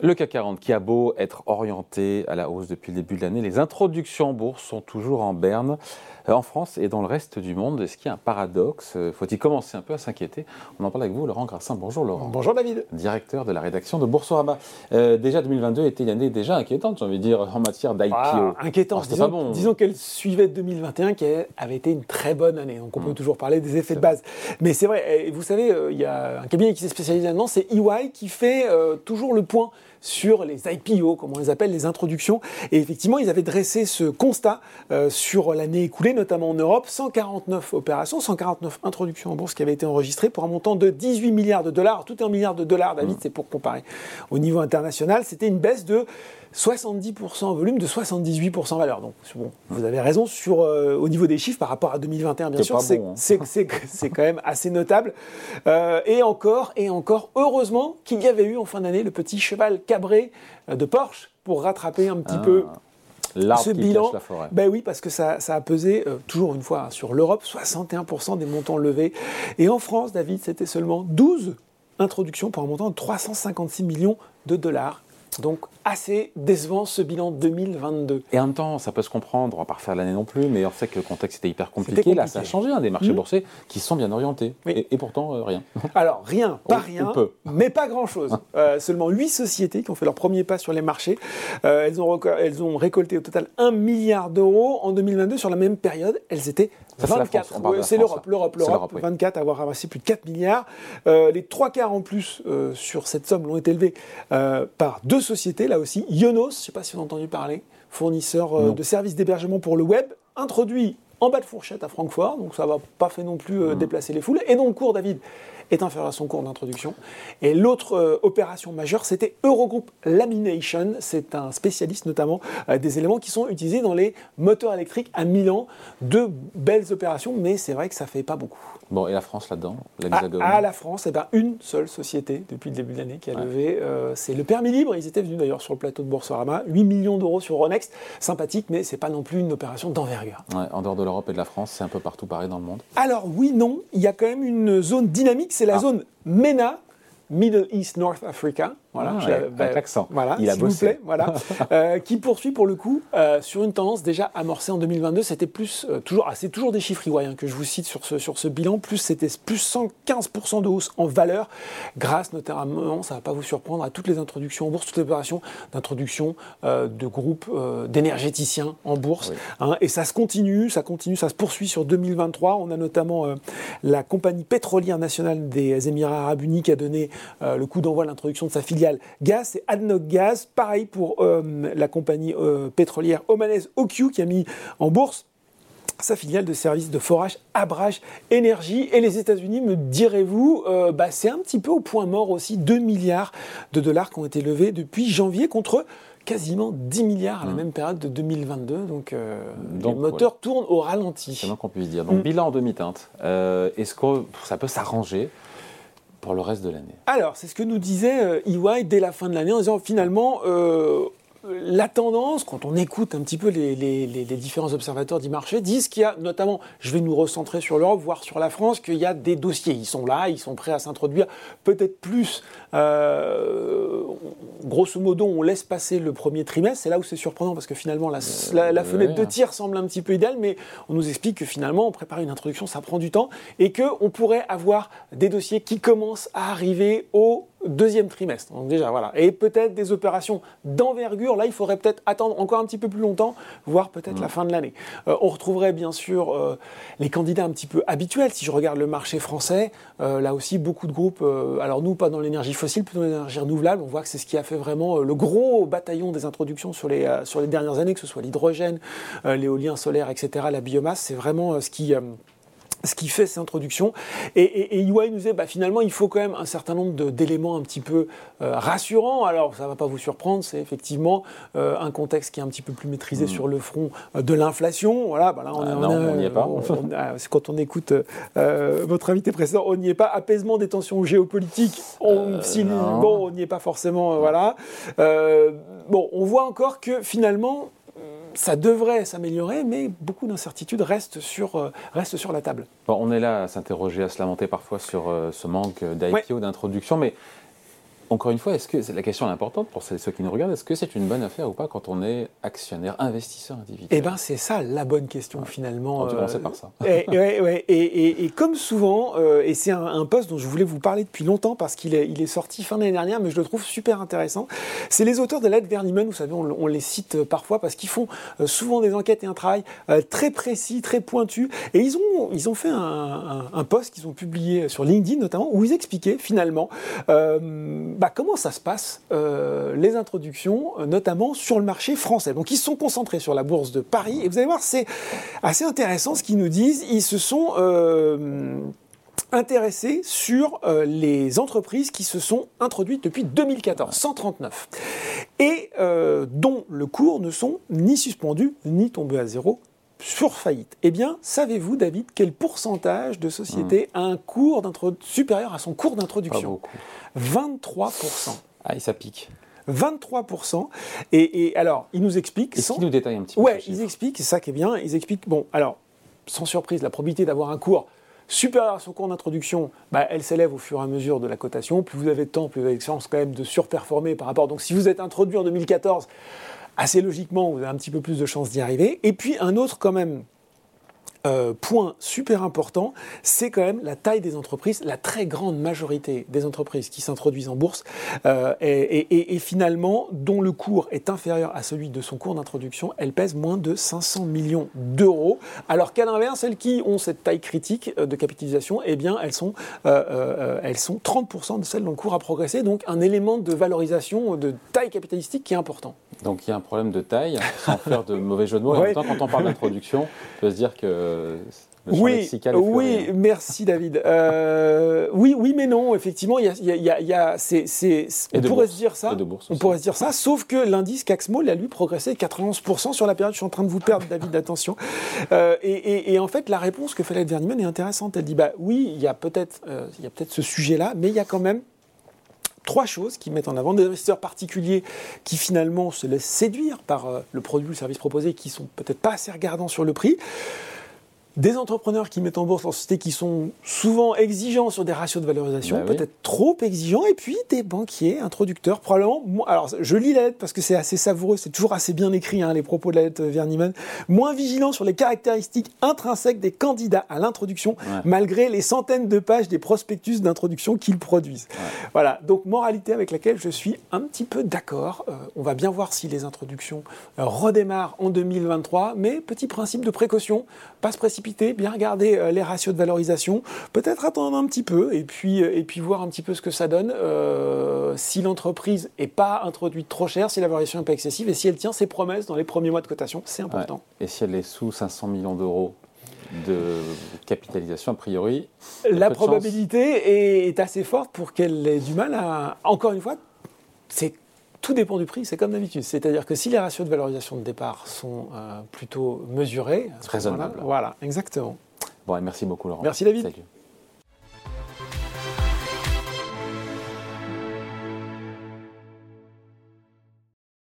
Le CAC 40 qui a beau être orienté à la hausse depuis le début de l'année, les introductions en bourse sont toujours en berne euh, en France et dans le reste du monde. Est-ce qu'il y a un paradoxe? Euh, Faut-il commencer un peu à s'inquiéter? On en parle avec vous, Laurent Grassin. Bonjour Laurent. Bonjour David. Directeur de la rédaction de Boursorama. Euh, déjà 2022 était une année déjà inquiétante, j'ai envie de dire, en matière d'IPO. Ah, inquiétante. Oh, disons, bon. disons qu'elle suivait 2021 qui avait été une très bonne année. Donc on peut Mm. toujours parler des effets de base. Mais c'est vrai, vous savez, il y a un cabinet qui s'est spécialisé là-dedans, c'est EY qui fait euh, toujours le point sur les IPO, comme on les appelle, les introductions. Et effectivement, ils avaient dressé ce constat euh, sur l'année écoulée, notamment en Europe. 149 opérations, 149 introductions en bourse qui avaient été enregistrées pour un montant de 18 milliards de dollars. Tout est en milliards de dollars, David, c'est pour comparer. Au niveau international, c'était une baisse de 70% en volume, de 78% en valeur. Donc, bon, vous avez raison sur, euh, au niveau des chiffres par rapport à 2021, bien sûr, pas c'est bon, hein. c'est- c'est- c'est quand même assez notable. Euh, et encore, et encore, heureusement qu'il y avait eu en fin d'année le petit cheval cabré euh, de Porsche pour rattraper un petit Ah, peu ce bilan. la forêt. Ben oui, parce que ça, ça a pesé, euh, toujours une fois, hein, sur l'Europe, 61% des montants levés. Et en France, David, c'était seulement 12 introductions pour un montant de 356 millions de dollars. Donc assez décevant ce bilan 2022. Et en même temps, ça peut se comprendre, on va pas refaire l'année non plus, mais on sait que le contexte était hyper compliqué. Là, ça a changé, hein, des marchés Mhm. boursiers qui sont bien orientés. Oui. Et, et pourtant, euh, rien. Alors, rien, pas rien, ou peu. mais pas grand-chose. Euh, seulement 8 sociétés qui ont fait leur premier pas sur les marchés. Euh, elles, ont reco- elles ont récolté au total 1 milliard d'euros. En 2022, sur la même période, elles étaient Ça, c'est la 24. France, on parle de Ouais, la c'est l'Europe, l'Europe, l'Europe. l'Europe, oui. 24 à avoir ramassé plus de 4 milliards. Les trois quarts en plus sur cette somme l'ont été élevés par deux sociétés, là aussi. Ionos, je ne sais pas si vous avez entendu parler, fournisseur euh, de services d'hébergement pour le web, introduit en bas de fourchette à Francfort, donc ça va pas fait non plus euh, Mm. déplacer les foules. Et dont le cours, David, est inférieur à son cours d'introduction. Et l'autre euh, opération majeure, c'était Eurogroup Lamination. C'est un spécialiste notamment euh, des éléments qui sont utilisés dans les moteurs électriques à Milan. Deux belles opérations, mais c'est vrai que ça fait pas beaucoup. Bon, et la France là-dedans À, L'Hexagone à la France, eh ben, une seule société depuis le début de l'année qui a Ouais. levé, euh, c'est le permis libre. Ils étaient venus d'ailleurs sur le plateau de Boursorama, 8 millions d'euros sur Ronext, sympathique, mais c'est pas non plus une opération d'envergure. Ouais, En dehors de l'Europe et de la France, c'est un peu partout pareil dans le monde. Alors oui, non, il y a quand même une zone dynamique, c'est la Ah. zone MENA, Middle East North Africa. Voilà, Ah, avec- l'accent. Voilà, Il a s'il vous bossé. plaît, voilà, Euh, qui poursuit pour le coup euh, sur une tendance déjà amorcée en 2022. C'était plus euh, toujours, ah, c'est toujours des chiffres EY, hein, que je vous cite sur ce sur ce bilan. Plus c'était plus 115% de hausse en valeur, grâce notamment, ça va pas vous surprendre, à toutes les introductions en bourse, toutes les opérations d'introduction de groupes d'énergéticiens en bourse. Oui. Hein, et ça se continue, ça continue, ça se poursuit sur 2023. On a notamment la compagnie pétrolière nationale des Émirats arabes unis qui a donné le coup d'envoi à l'introduction de sa filiale Gaz, c'est ADNOC Gaz. Pareil pour euh, la compagnie euh, pétrolière omanaise OQ qui a mis en bourse sa filiale de service de forage Abrage Énergie. Et les États-Unis, me direz-vous, euh, bah, c'est un petit peu au point mort aussi. 2 milliards de dollars qui ont été levés depuis janvier contre quasiment 10 milliards à la Mmh. même période de 2022. Donc, euh, Donc, les moteurs tournent au ralenti. C'est le moins qu'on puisse dire. Donc, Mm. bilan en demi-teinte. Euh, Est-ce que ça peut s'arranger le reste de l'année. Alors, c'est ce que nous disait euh, EY dès la fin de l'année en disant finalement, euh, la tendance, quand on écoute un petit peu les, les- les- les différents observateurs du marché, disent qu'il y a notamment, je vais nous recentrer sur l'Europe, voire sur la France, qu'il y a des dossiers. Ils sont là, ils sont prêts à s'introduire, peut-être plus. euh, grosso modo, on laisse passer le premier trimestre. C'est là où c'est surprenant parce que finalement, la, la- la ouais. fenêtre de tir semble un petit peu idéale, mais on nous explique que finalement, préparer une introduction, ça prend du temps et qu'on pourrait avoir des dossiers qui commencent à arriver au deuxième trimestre. Donc déjà, voilà. Et peut-être des opérations d'envergure. Là, il faudrait peut-être attendre encore un petit peu plus longtemps, voire peut-être la fin de l'année. Euh, on retrouverait bien sûr euh, les candidats un petit peu habituels. Si je regarde le marché français, euh, là aussi, beaucoup de groupes, alors nous, pas dans l'énergie fossile, plutôt dans l'énergie renouvelable. On voit que c'est ce qui a fait vraiment le gros bataillon des introductions sur les, sur les dernières années, que ce soit l'hydrogène, l'éolien solaire, etc., la biomasse. C'est vraiment ce qui... ce qui fait ces introductions. Et, et, nous disait, bah, finalement, il faut quand même un certain nombre d'éléments un petit peu euh, rassurants. Alors, ça ne va pas vous surprendre, c'est effectivement euh, un contexte qui est un petit peu plus maîtrisé Mm. sur le front euh, de l'inflation. Voilà, bah là, on, Ah non, on n'y est pas. c'est quand on écoute votre invité précédent, on n'y est pas. Apaisement des tensions géopolitiques, on, si- bon, on n'y est pas forcément. voilà. Bon, on voit encore que finalement, ça devrait s'améliorer, mais beaucoup d'incertitudes restent sur, euh, restent sur la table. Bon, on est là à s'interroger, à se lamenter parfois sur euh, ce manque d'IPO, d'introduction, mais encore une fois, est-ce que la question est importante pour ceux qui nous regardent Est-ce que c'est une bonne affaire ou pas quand on est actionnaire, investisseur individuel? Eh bien, c'est ça la bonne question finalement. On va commencer par ça. Et, et, et, comme souvent, euh, et c'est un, poste dont je voulais vous parler depuis longtemps parce qu'il est, il est sorti fin d'année dernière, mais je le trouve super intéressant. C'est les auteurs de l'aide Verniman, vous savez, on, les cite parfois parce qu'ils font euh, souvent des enquêtes et un travail euh, très précis, très pointu. Et ils ont, ils ont fait un, un, post qu'ils ont publié sur LinkedIn notamment où ils expliquaient finalement bah, comment ça se passe, euh, les introductions, euh, notamment sur le marché français? Donc ils se sont concentrés sur la bourse de Paris, et vous allez voir, c'est assez intéressant ce qu'ils nous disent. Ils se sont euh, intéressés sur les entreprises qui se sont introduites depuis 2014, 139, et dont le cours ne sont ni suspendus ni tombés à zéro sur faillite. Eh bien, savez-vous, David, quel pourcentage de sociétés hmm. a un cours supérieur à son cours d'introduction? 23%. Ah, ça pique. 23%. Et, alors, il nous explique. Et sans... nous détaille un petit peu. Ouais, ils expliquent, c'est ça qui est bien. Ils expliquent, bon, alors, sans surprise, la probabilité d'avoir un cours supérieur à son cours d'introduction, bah, elle s'élève au fur et à mesure de la cotation. Plus vous avez de temps, plus vous avez de chance quand même de surperformer par rapport. Donc, si vous êtes introduit en 2014, assez logiquement, vous avez un petit peu plus de chances d'y arriver. Et puis, un autre quand même euh, point super important, c'est quand même la taille des entreprises. La très grande majorité des entreprises qui s'introduisent en bourse euh, et, finalement dont le cours est inférieur à celui de son cours d'introduction, elles pèsent moins de 500 millions d'euros. Alors qu'à l'inverse, celles qui ont cette taille critique euh, de capitalisation, eh bien elles sont, elles sont 30% de celles dont le cours a progressé. Donc un élément de valorisation de taille capitalistique qui est important. Donc il y a un problème de taille, sans faire de mauvais jeu de mots. En même temps, quand on parle d'introduction, on peut se dire que oui, oui, merci David. Euh, oui, oui, mais non, effectivement, il y a, y a, c'est, on pourrait se dire ça. On pourrait se dire ça, sauf que l'indice CACSMO, a lui progressé 91% sur la période. Je suis en train de vous perdre, David, attention. Euh, et, en fait, la réponse que fait la Verniman est intéressante. Elle dit, bah oui, il y a peut-être, euh, il y a peut-être ce sujet-là, mais il y a quand même trois choses qui mettent en avant. Des investisseurs particuliers qui finalement se laissent séduire par le produit ou le service proposé, qui sont peut-être pas assez regardants sur le prix des entrepreneurs qui mettent en bourse en société qui sont souvent exigeants sur des ratios de valorisation, bah peut-être trop exigeants, et puis des banquiers introducteurs, probablement. Alors, je lis la lettre parce que c'est assez savoureux, c'est toujours assez bien écrit, hein, les propos de la lettre Verniman. Moins vigilants sur les caractéristiques intrinsèques des candidats à l'introduction, malgré les centaines de pages des prospectus d'introduction qu'ils produisent. Voilà, donc moralité avec laquelle je suis un petit peu d'accord. Euh, on va bien voir si les introductions euh, redémarrent en 2023, mais petit principe de précaution, pas se précipiter bien regarder euh, les ratios de valorisation, peut-être attendre un petit peu et puis, euh, et puis voir un petit peu ce que ça donne. Euh, si l'entreprise n'est pas introduite trop cher, si la valorisation n'est pas excessive et si elle tient ses promesses dans les premiers mois de cotation, c'est important. Et si elle est sous 500 millions d'euros de capitalisation, a priori La probabilité est, assez forte pour qu'elle ait du mal à... Encore une fois, c'est tout dépend du prix, c'est comme d'habitude. C'est-à-dire que si les ratios de valorisation de départ sont euh, plutôt mesurés, raisonnables. Voilà, exactement. Bon, merci beaucoup Laurent. Merci David. Salut.